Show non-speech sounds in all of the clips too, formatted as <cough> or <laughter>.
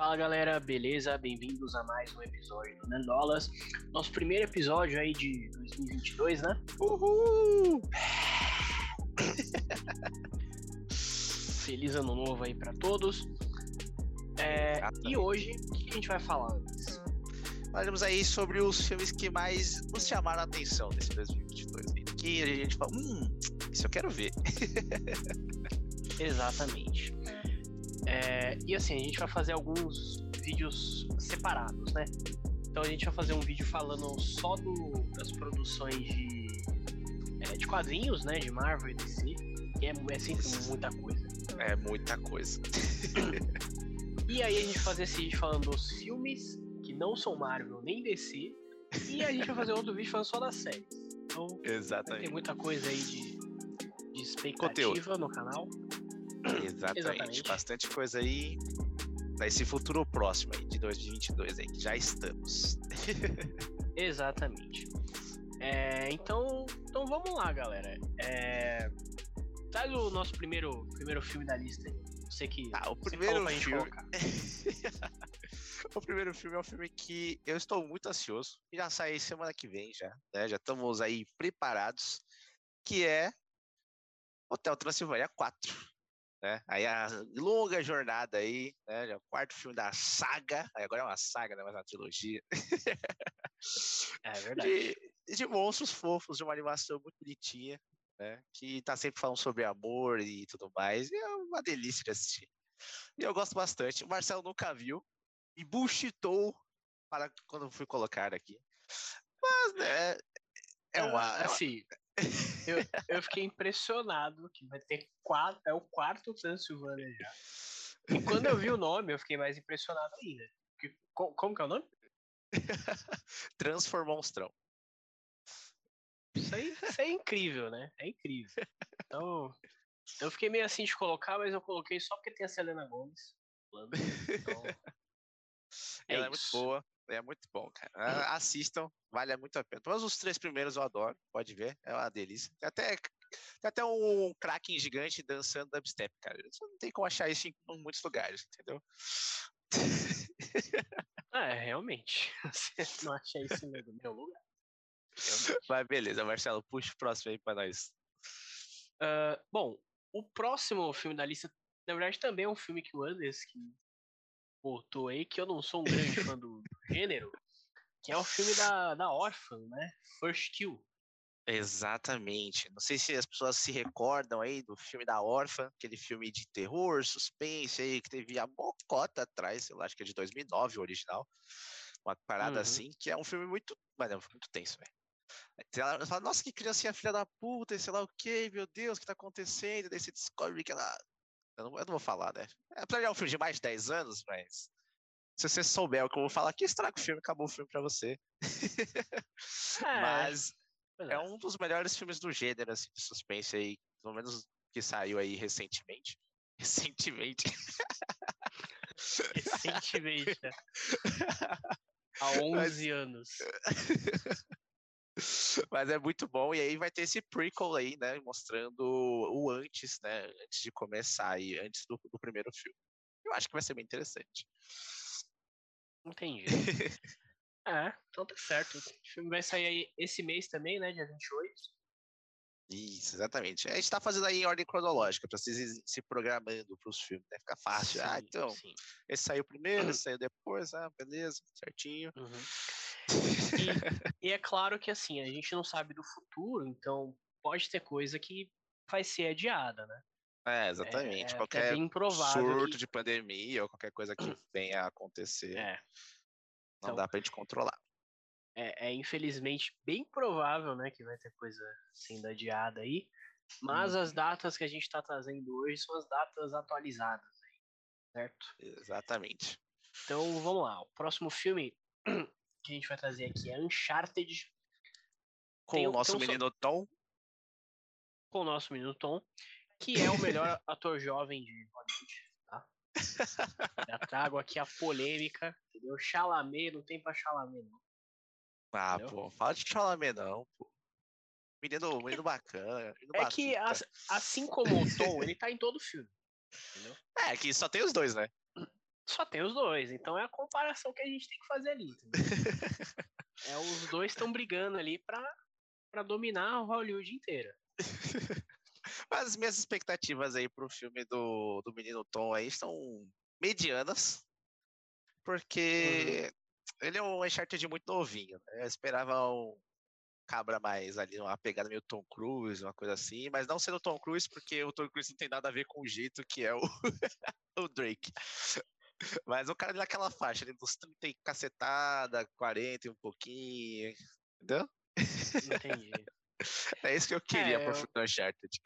Fala galera, beleza? Bem-vindos a mais um episódio do Nandolas. Nosso primeiro episódio aí de 2022, né? Uhul! <laughs> Feliz ano novo aí pra todos. É, e hoje, o que a gente vai falar antes? Falamos aí sobre os filmes que mais nos chamaram a atenção nesse 2022. aí, Que a gente fala, hum, isso eu quero ver. <laughs> Exatamente. É, e assim, a gente vai fazer alguns vídeos separados, né? Então a gente vai fazer um vídeo falando só do- das produções de, é, de quadrinhos, né? De Marvel e DC. Que é, é sempre muita coisa. É muita coisa. E aí a gente vai fazer esse vídeo falando dos filmes que não são Marvel nem DC. E a gente vai fazer outro vídeo falando só das séries. Então Exatamente. muita coisa aí de, de expectativa no canal. Exatamente. Exatamente. Bastante coisa aí pra esse futuro próximo aí, de 2022 aí, que já estamos. <laughs> Exatamente. É, então, então vamos lá, galera. É, traz o nosso primeiro, primeiro filme da lista aí. Você que Ah, o primeiro filme- <laughs> o primeiro filme é um filme que eu estou muito ansioso. E já sai semana que vem já, né? Já estamos aí preparados. Que é Hotel Transilvânia 4. Né? Aí a longa jornada aí, né? é o quarto filme da saga. Aí agora é uma saga, não é mais uma trilogia. É <laughs> verdade. de, de monstros fofos, de uma animação muito bonitinha, né? Que tá sempre falando sobre amor e tudo mais. E é uma delícia de assistir. E eu gosto bastante. O Marcelo nunca viu e bullshitou para quando fui colocar aqui. Mas, né? É Ah, uma. é uma- assim, eu, eu fiquei impressionado que vai ter quatro, é o quarto Transilvânia já. E quando eu vi o nome, eu fiquei mais impressionado ainda. Porque co- como que é o nome? <laughs> Transformou monstrão. Isso aí, isso aí é incrível, né? É incrível. Então, eu fiquei meio assim de colocar, mas eu coloquei só porque tem a Selena Gomes. Então, <laughs> é Ela é muito isso. boa. É muito bom, cara. Ah, Assistam, vale muito a pena. Todos os três primeiros eu adoro, pode ver, é uma delícia. Tem até, tem até um Kraken gigante dançando dubstep, cara. Você não tem como achar isso em muitos lugares, entendeu? <laughs> É, realmente. Você não acha isso em meu lugar? Realmente. Mas beleza, Marcelo, puxa o próximo aí pra nós. Ah, bom, o próximo filme da lista, na verdade, também é um filme que o Anders que botou aí, que eu não sou um grande fã do gênero, que é o filme da, da Orphan, né? First Kill. Exatamente. Não sei se as pessoas se recordam aí do filme da Órfã, aquele filme de terror, suspense aí, que teve a mocota atrás, eu acho que é de 2009 o original. Uma parada Uhum. assim, que é um filme muito. Mas é um filme muito tenso, velho. Ela fala, nossa, que criancinha filha da puta, e sei lá o que, meu Deus, o que tá acontecendo? Daí você descobre que ela. Eu não, eu não vou falar, né? Apesar de é um filme de mais de 10 anos, mas. Se você souber o que eu vou falar aqui, estraga o filme, acabou o filme pra você. É, <laughs> mas é um dos melhores filmes do gênero, assim, de suspense aí, pelo menos que saiu aí recentemente. <laughs> Recentemente. recentemente, né? <laughs> Há 11 anos. Mas é muito bom, e aí vai ter esse prequel aí, né, mostrando o antes, né, antes de começar aí, antes do, do primeiro filme. Eu acho que vai ser bem interessante. Entendi. É, <laughs> então tá certo. <laughs> O filme vai sair aí esse mês também, né? Dia 28. Isso, exatamente. A gente tá fazendo aí em ordem cronológica, pra vocês se programando pros filmes, né, fica fácil. ah, Sim, então, sim. esse saiu primeiro, esse saiu depois, ah, beleza, certinho. Uhum. E, <laughs> e é claro que assim, a gente não sabe do futuro, então pode ter coisa que vai ser adiada, né? É, exatamente. É, até Qualquer provável surto que- de pandemia ou qualquer coisa que <coughs> venha a acontecer, É, não então- dá pra gente controlar. é, é infelizmente bem provável, né, que vai ter coisa sendo adiada aí. Mas Uhum. as datas que a gente tá trazendo hoje são as datas atualizadas aí, certo? Exatamente. Então vamos lá. O próximo filme <coughs> que a gente vai trazer aqui é Uncharted Com Tem o nosso só- menino Tom, com o nosso menino Tom, que é o melhor ator jovem de Hollywood, tá? <laughs> Já trago aqui a polêmica, entendeu? Chalamet, não tem pra Chalamet, não. Ah, Entendeu? pô, fala de Chalamet não, pô. Menino, menino bacana. menino É que, batuta. as- assim como o Tom, ele tá em todo filme, entendeu? É, que só tem os dois, né? só tem os dois. Então é a comparação que a gente tem que fazer ali. <laughs> é, os dois estão brigando ali pra, pra dominar o Hollywood inteira. <laughs> Mas as minhas expectativas aí pro filme do, do Menino Tom aí estão medianas. Porque uhum. ele é um Uncharted muito novinho. Né? Eu esperava um cabra mais ali, uma pegada meio Tom Cruise, uma coisa assim, mas não sendo Tom Cruise, porque o Tom Cruise não tem nada a ver com o jeito que é o, <laughs> o Drake. Mas o cara naquela faixa, ali dos 30 e cacetada, 40 e um pouquinho, entendeu? Entendi. <laughs> É isso que eu queria é, pro eu... Uncharted.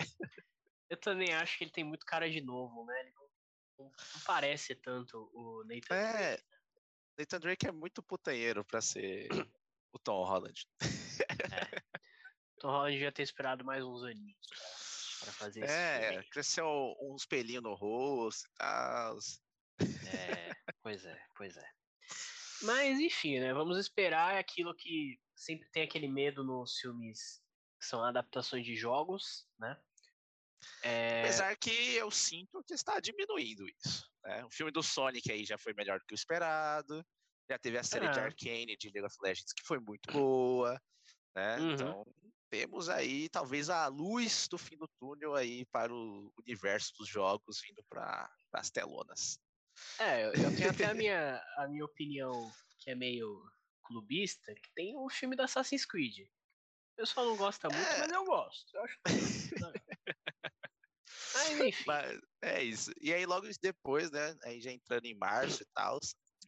Eu também acho que ele tem muito cara de novo, né? Ele não, não parece tanto o Nathan é, Drake. Nathan Drake é muito putanheiro pra ser o Tom Holland. É. Tom Holland já ter esperado mais uns aninhos pra, pra fazer isso. É, cresceu uns pelinhos no rosto e tal. É, pois é, pois é. Mas enfim, né? Vamos esperar aquilo que sempre tem aquele medo nos filmes que são adaptações de jogos, né? É... Apesar que eu sinto que está diminuindo isso. Né? O filme do Sonic aí já foi melhor do que o esperado. Já teve a série é. de Arcane de League of Legends que foi muito boa. Né? Uhum. Então temos aí talvez a luz do fim do túnel aí para o universo dos jogos vindo para as telonas. É, eu tenho até a <laughs> minha, a minha opinião, que é meio clubista, que tem o filme da Assassin's Creed. O pessoal não gosta muito, é... mas eu gosto. Eu acho que... mas enfim. Mas, é isso. E aí logo depois, né, aí já entrando em março e tal,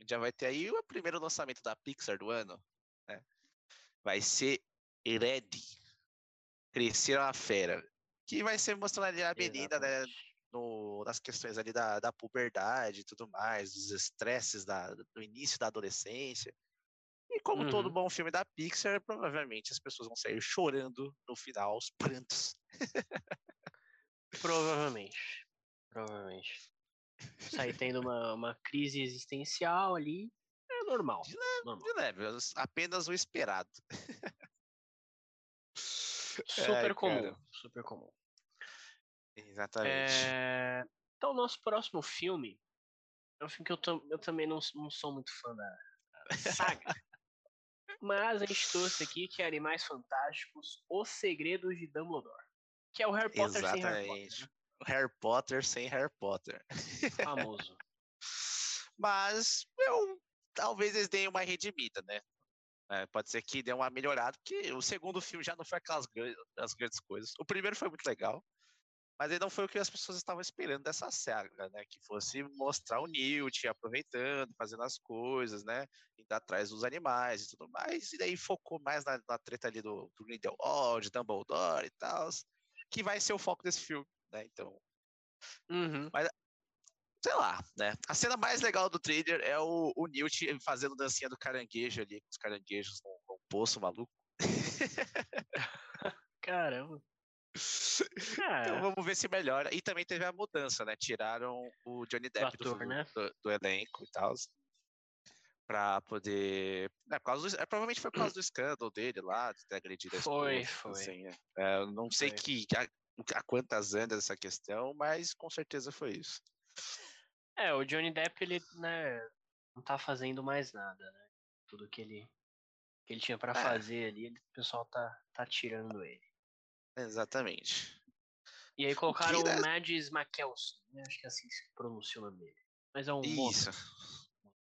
já vai ter aí o primeiro lançamento da Pixar do ano, né? Vai ser Red. Crescer a Fera. Que vai ser mostrando ali a menina, né? no, nas questões ali da, da puberdade e tudo mais, dos estresses da, do início da adolescência. E como uhum. todo bom filme da Pixar, provavelmente as pessoas vão sair chorando no final, aos prantos. provavelmente. Provavelmente. Sair tendo uma, uma crise existencial ali é normal. De leve, normal. De leve apenas o esperado. Super comum. Super comum. Exatamente. É... Então, o nosso próximo filme é um filme que eu, eu também não, não sou muito fã da, da saga. <laughs> mas a gente trouxe aqui que é Animais Fantásticos, Os Segredos de Dumbledore. Que é o Harry Potter Exatamente. sem Harry Potter. Né? Harry Potter sem Harry Potter. Famoso. <laughs> mas eu talvez eles deem uma redimida, né? É, pode ser que dê uma melhorada, porque o segundo filme já não foi aquelas grandes, as grandes coisas. O primeiro foi muito legal. Mas aí não foi o que as pessoas estavam esperando dessa saga, né? Que fosse mostrar o Newt aproveitando, fazendo as coisas, né? Indo atrás dos animais e tudo mais. E daí focou mais na, na treta ali do, do Grindelwald, Dumbledore e tal. Que vai ser o foco desse filme, né? Então. Uhum. Mas, sei lá, né? A cena mais legal do trailer é o, o Newt fazendo dancinha do caranguejo ali, com os caranguejos no, no poço maluco. <laughs> Caramba. Então vamos ver se melhora. E também teve a mudança, né? Tiraram o Johnny Depp do, ator, do, né? do, do, elenco e tal. Pra poder. É, por causa do... é, provavelmente foi por causa do escândalo dele lá, de ter agredido a Foi, foi. Assim, é. É, eu não sei que, a, a quantas andas essa questão, mas com certeza foi isso. É, o Johnny Depp, ele, né, não tá fazendo mais nada, né? Tudo que ele, que ele tinha para é. fazer ali, o pessoal tá, tá tirando ele. Exatamente. E aí colocaram o, Mads Makkelsen, né? acho que é assim que se pronuncia o nome dele. Mas é um Isso.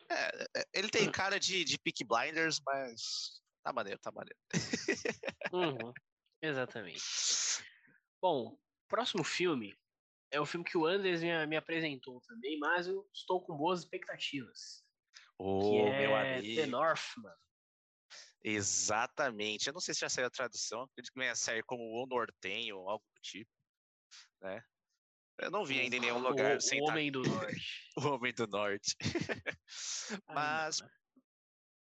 É, é, ele tem cara de, de Peak Blinders, mas tá maneiro, tá maneiro. Uhum, exatamente. Bom, próximo filme é o filme que o Anders me, me apresentou também, mas eu estou com boas expectativas. Oh, é meu amigo. The Northman. Exatamente. Eu não sei se já saiu a tradução, acredito que venha sair como O Nortenho ou algo do tipo, né? Eu não vi ainda em nenhum <laughs> lugar. O, sem <laughs> o Homem do Norte. o Homem do Norte. mas.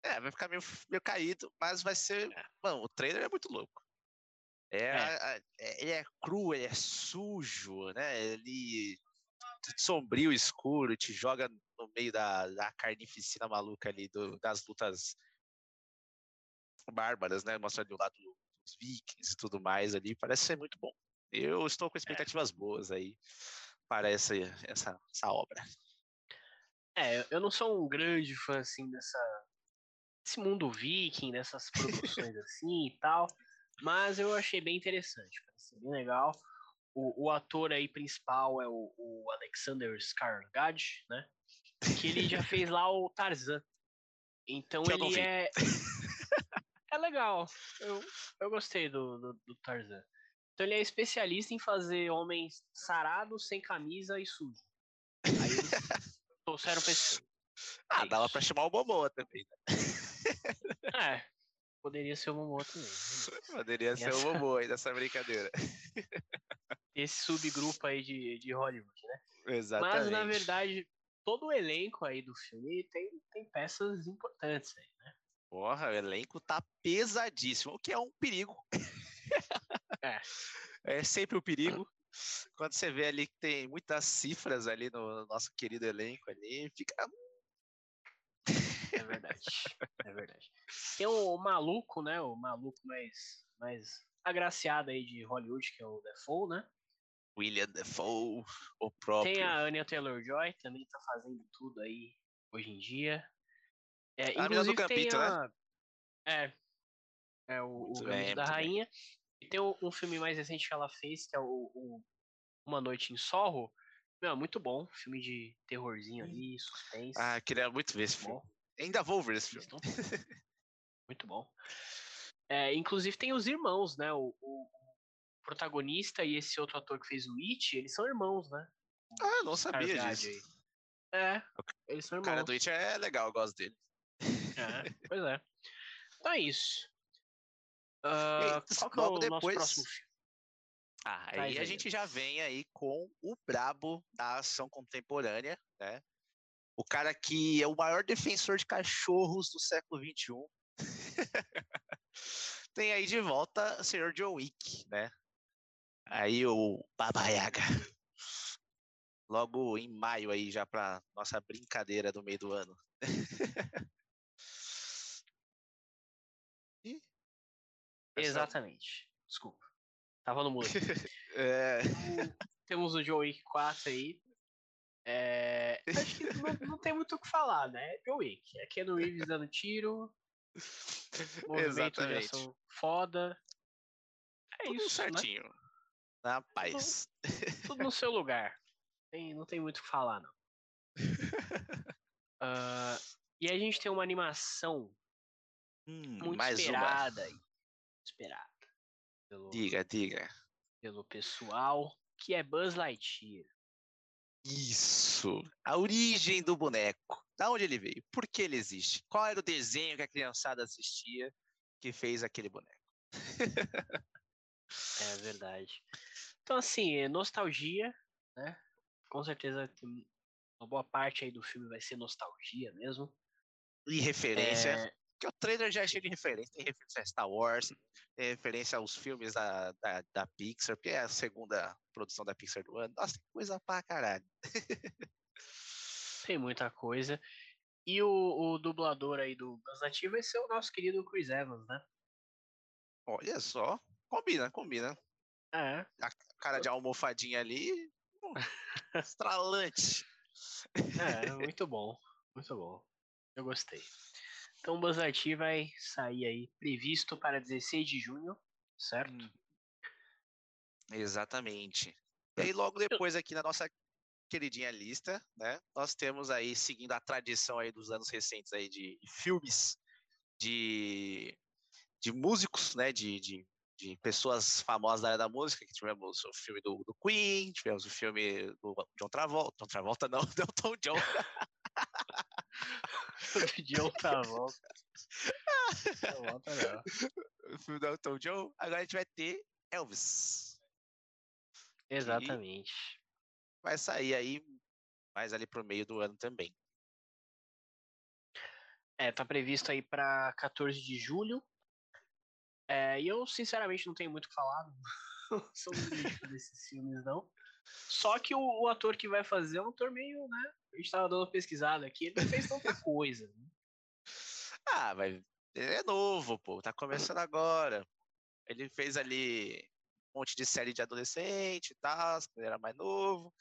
É, vai ficar meio, meio caído, mas vai ser. É. Mano, o trailer é muito louco. É, é. é. ele é cru, ele é sujo, né? Ele sombrio, escuro, te joga no meio da, da carnificina maluca ali do, das lutas bárbaras, né? Mostra ali o lado dos vikings e tudo mais ali. Parece ser muito bom. Eu estou com é. expectativas boas aí para essa, essa, essa obra. É, Eu não sou um grande fã, assim, dessa. Desse mundo viking, dessas produções <laughs> assim e tal. Mas eu achei bem interessante, parece bem legal. O, o ator aí principal é o, o Alexander Skarsgård, né? Que ele já fez lá o Tarzan. Então Que ele é. <laughs> legal. Eu, eu gostei do, do, do Tarzan. Então ele é especialista em fazer homens sarados, sem camisa e sujos. Aí eles <laughs> trouxeram pra esse. Ah, É dava isso. pra chamar o Momoa também. Né? É, poderia ser o Momoa também. né? Poderia ser o Essa- Momoa aí dessa brincadeira. Esse subgrupo aí de, de Hollywood, né? Exatamente. Mas, na verdade, todo o elenco aí do filme tem, tem peças importantes aí? Porra, o elenco tá pesadíssimo, o que é um perigo. <laughs> É. É sempre um perigo. Quando você vê ali que tem muitas cifras ali no nosso querido elenco ali, fica. É verdade. é verdade. Tem o, maluco, né? O maluco mais, mais agraciado aí de Hollywood, que é o Defoe, né? William Defoe, o próprio. Tem a Anya Taylor-Joy, também tá fazendo tudo aí hoje em dia. É, A mina do inclusive tem né? a... É. É o, o bem, da muito bem. Rainha. E tem o- um filme mais recente que ela fez, que é o, o Uma Noite em Sorro. Meu, muito bom. Filme de terrorzinho ali, suspense. Ah, queria muito ver esse filme. Ainda vou ver esse filme. Muito bom. É, inclusive tem os irmãos, né? O, o- o protagonista e esse outro ator que fez o It, eles são irmãos, né? Ah, não sabia disso. aí. É, eles são O irmãos. cara do It é legal, eu gosto dele. É, <laughs> pois é. Então é isso. E aí, qual que é o logo nosso depois- próximo filme? Ah, Traz aí a aí, gente já vem aí com o brabo da ação contemporânea, né? O cara que é o maior defensor de cachorros do século XXI. <laughs> Tem aí de volta o Sr. John Wick, né? Aí o Baba Yaga. Logo em maio aí já pra nossa brincadeira do meio do ano. <laughs> Ih, pessoal, Exatamente. Desculpa. Tava no mudo. <laughs> É, Temos o John Wick 4 aí. É, acho que não, não tem muito o que falar, né? John Wick. É Keanu Reeves dando tiro. <laughs> Movimento de Exatamente. ação foda. É tudo isso, né? certinho. Na paz. <laughs> Tudo no seu lugar. Tem- não tem muito o que falar, não. Ah, e a gente tem uma animação Hum, muito esperada aí. Esperada. Pelo. Diga, diga. pelo pessoal, que é Buzz Lightyear. Isso. A origem do boneco. Da onde ele veio? Por que ele existe? Qual era o desenho que a criançada assistia que fez aquele boneco? <laughs> É verdade. Então, assim, é nostalgia, né? Com certeza uma boa parte aí do filme vai ser nostalgia mesmo. E referência. É, Porque o trailer já é cheio de referência. Tem referência a Star Wars, tem referência aos filmes da, da, da Pixar, que é a segunda produção da Pixar do ano. Nossa, coisa pra caralho. <laughs> tem muita coisa. E o, o dublador aí do Buzz Lightyear vai ser o nosso querido Chris Evans, né? Olha só. Combina, combina. É, Cara de almofadinha ali. hum, <laughs> Estralante. é, muito bom. Muito bom. Eu gostei. Então o Buzz Lightyear vai sair aí previsto para 16 de junho, certo? Hum. Exatamente. E aí, logo depois, aqui na nossa queridinha lista, né? Nós temos aí, seguindo a tradição aí dos anos recentes aí de filmes de, de músicos, né? De, de, de pessoas famosas da área da música, que tivemos o filme do, do Queen, tivemos o filme do John Travolta, John Travolta não, <laughs> Elton John, <laughs> De outra volta. Outra volta não. o filme do Elton John. Agora a gente vai ter Elvis. Exatamente. Vai sair aí mais ali pro meio do ano também. É, tá previsto aí pra 14 de julho. É, e eu, sinceramente, não tenho muito o que falar. Fã <laughs> desses filmes, não. Só que o, o ator que vai fazer é um ator meio, né? A gente tava dando uma pesquisada aqui, ele não fez tanta <laughs> coisa. né? Ah, mas ele é novo, pô, tá começando agora. Ele fez ali um monte de série de adolescente e tal, quando ele era mais novo.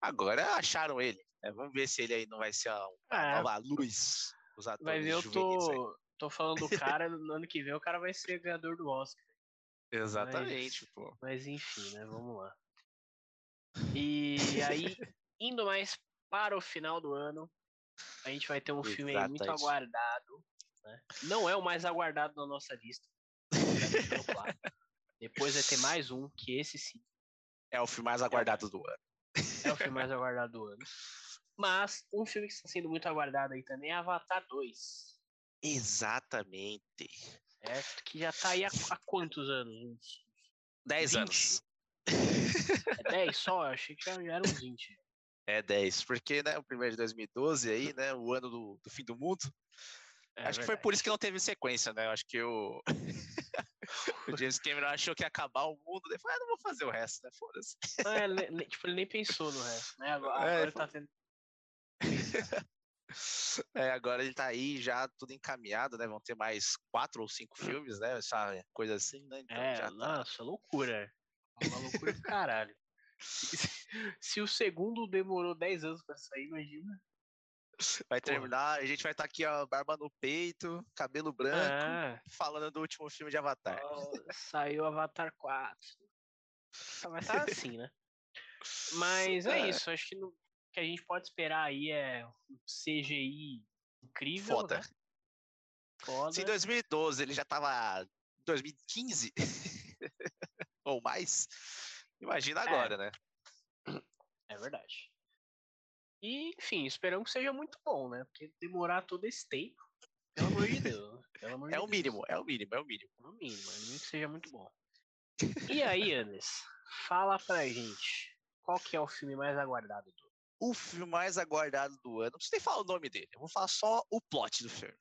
Agora acharam ele. né? Vamos ver se ele aí não vai ser a, a É. nova luz. Os atores Vai ver, eu tô, tô falando do cara, <laughs> no ano que vem o cara vai ser ganhador do Oscar. Exatamente, pô. Mas enfim, né? Vamos lá. E aí, indo mais para o final do ano, a gente vai ter um filme aí muito Exatamente. aguardado. né? Não é o mais aguardado na nossa lista. <laughs> Depois vai ter mais um, que esse sim É o filme mais aguardado do ano. é o filme mais aguardado do ano. Mas um filme que está sendo muito aguardado aí também é Avatar 2. Exatamente. Certo? Que já tá aí há, há quantos anos? Uns 10 20? anos. É 10 só? Eu achei que já, já eram uns 20. É 10. Porque, né, o primeiro de 2012 aí, né, o ano do, do fim do mundo. É acho que foi verdade. por isso que não teve sequência, né? Eu Acho que o... <laughs> o James Cameron achou que ia acabar o mundo. Daí falou, ah, não vou fazer o resto, né? Foda-se. Nem- tipo, ele nem pensou no resto, né? Agora, É, agora ele tá tendo. <laughs> É, agora ele tá aí já tudo encaminhado, né? Vão ter mais quatro ou cinco filmes, né? Essa coisa assim, né? Então É, tá. nossa, loucura. É Uma loucura do caralho. <laughs> Se, o segundo demorou 10 anos pra sair, imagina. Vai porra. terminar, a gente vai estar aqui, ó, barba no peito, cabelo branco, Ah, falando do último filme de Avatar. ó, saiu Avatar 4. Só Vai estar assim, né? Mas é É. isso, acho que no- que a gente pode esperar aí é um CGI incrível, Foda. né? Foda. Se em 2012 ele já tava em 2015 <laughs> ou mais, imagina agora, né? É verdade. E, enfim, esperamos que seja muito bom, né? Porque demorar todo esse tempo, pelo amor de Deus. Pelo amor É de o Deus. mínimo, é o mínimo, é o mínimo. No mínimo, no mínimo que seja muito bom. E aí, Anderson, fala pra gente, qual que é o filme mais aguardado do O filme mais aguardado do ano, não preciso nem falar o nome dele, eu vou falar só o plot do filme.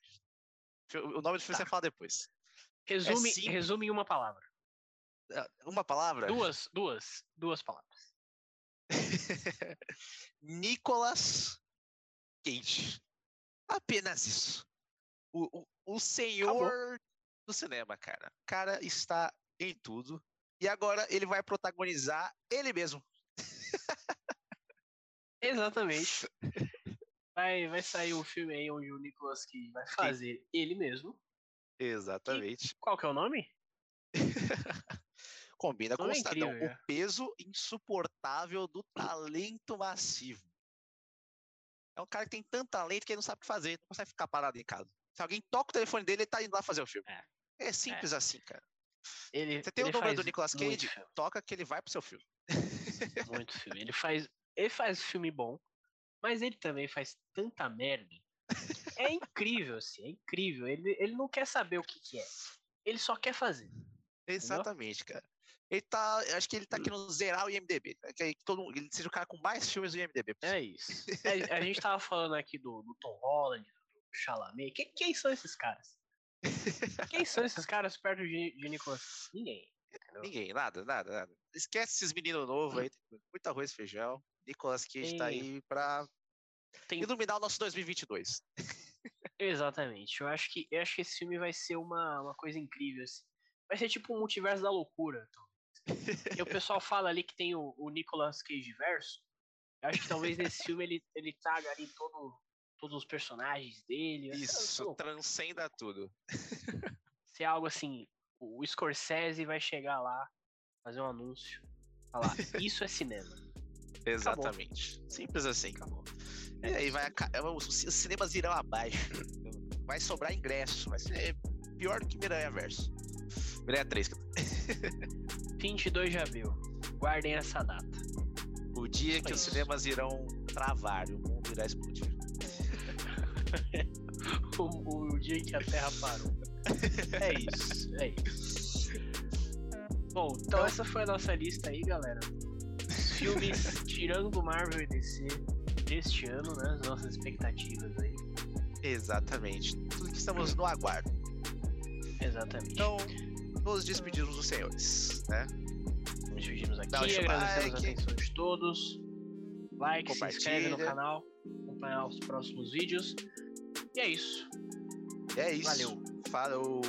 O nome do filme Tá. você fala depois. Resume, simples. resume em uma palavra. Ah, Uma palavra? Duas, duas, duas palavras. <laughs> Nicolas Cage. Apenas isso. O, o, o senhor do cinema, cara. O cara está em tudo. E agora ele vai protagonizar ele mesmo. <laughs> Exatamente. Vai, vai sair um filme aí onde o Nicolas Cage vai fazer ele mesmo. Exatamente. Qual que é o nome? <laughs> Combina com o é cidadão. incrível, O é. peso insuportável do talento massivo. É um cara que tem tanto talento que ele não sabe o que fazer, não consegue ficar parado em casa. Se alguém toca o telefone dele, ele tá indo lá fazer o filme. É. É, simples assim, cara. Ele, Você tem o número do Nicolas Cage? filme, Toca que ele vai pro seu filme. <laughs> muito filme. Ele faz, ele faz filme bom, mas ele também faz tanta merda. É incrível, assim, é incrível. Ele, ele não quer saber o que, que é. Ele só quer fazer. Exatamente, cara. Ele tá. Acho que ele tá querendo zerar o IMDB. né? Que todo, mundo- ele seja o cara com mais filmes do IMDB. É isso. A, a gente tava falando aqui do, do Tom Holland, do Chalamet. Quem, quem são esses caras? Quem são esses caras perto de, de Nicolas? Ninguém. entendeu? Ninguém, nada, nada, nada. Esquece esses meninos novos aí, muito arroz e feijão. Nicolas Cage tá Tem- aí pra Tem- iluminar o nosso 2022. Exatamente. Eu acho que, eu acho que esse filme vai ser uma, uma coisa incrível. Assim. Vai ser tipo um multiverso da loucura. talvez. <laughs> E o pessoal fala ali que tem o, o Nicolas Cage verso. Eu acho que talvez nesse <laughs> filme ele, ele traga ali todo, todos os personagens dele. Vai vai ser Isso, louco. transcenda tudo. <laughs> ser algo assim, o Scorsese vai chegar lá, fazer um anúncio, falar, isso é cinema. Exatamente. Simples assim. Acabou. E aí vai aca- é, os os cinemas irão abaixo. Vai sobrar ingresso. Vai ser pior do que Miranha Verso. Miranha 3. 22 de abril. Guardem essa data. O dia que os Isso. cinemas irão travar e o mundo irá explodir. <laughs> O, o dia em que a Terra parou. É isso, é isso. Bom, então essa foi a nossa lista aí, galera. Os filmes <laughs> tirando Marvel e DC deste ano, né? As nossas expectativas aí. Exatamente. Tudo que estamos no aguardo. Exatamente. Então, nos despedimos dos senhores, né? Nos despedimos aqui, Dá agradecemos a like. atenção de todos. Like, se inscreve no canal, acompanhar os próximos vídeos. E é isso. E é isso. Valeu. Falou.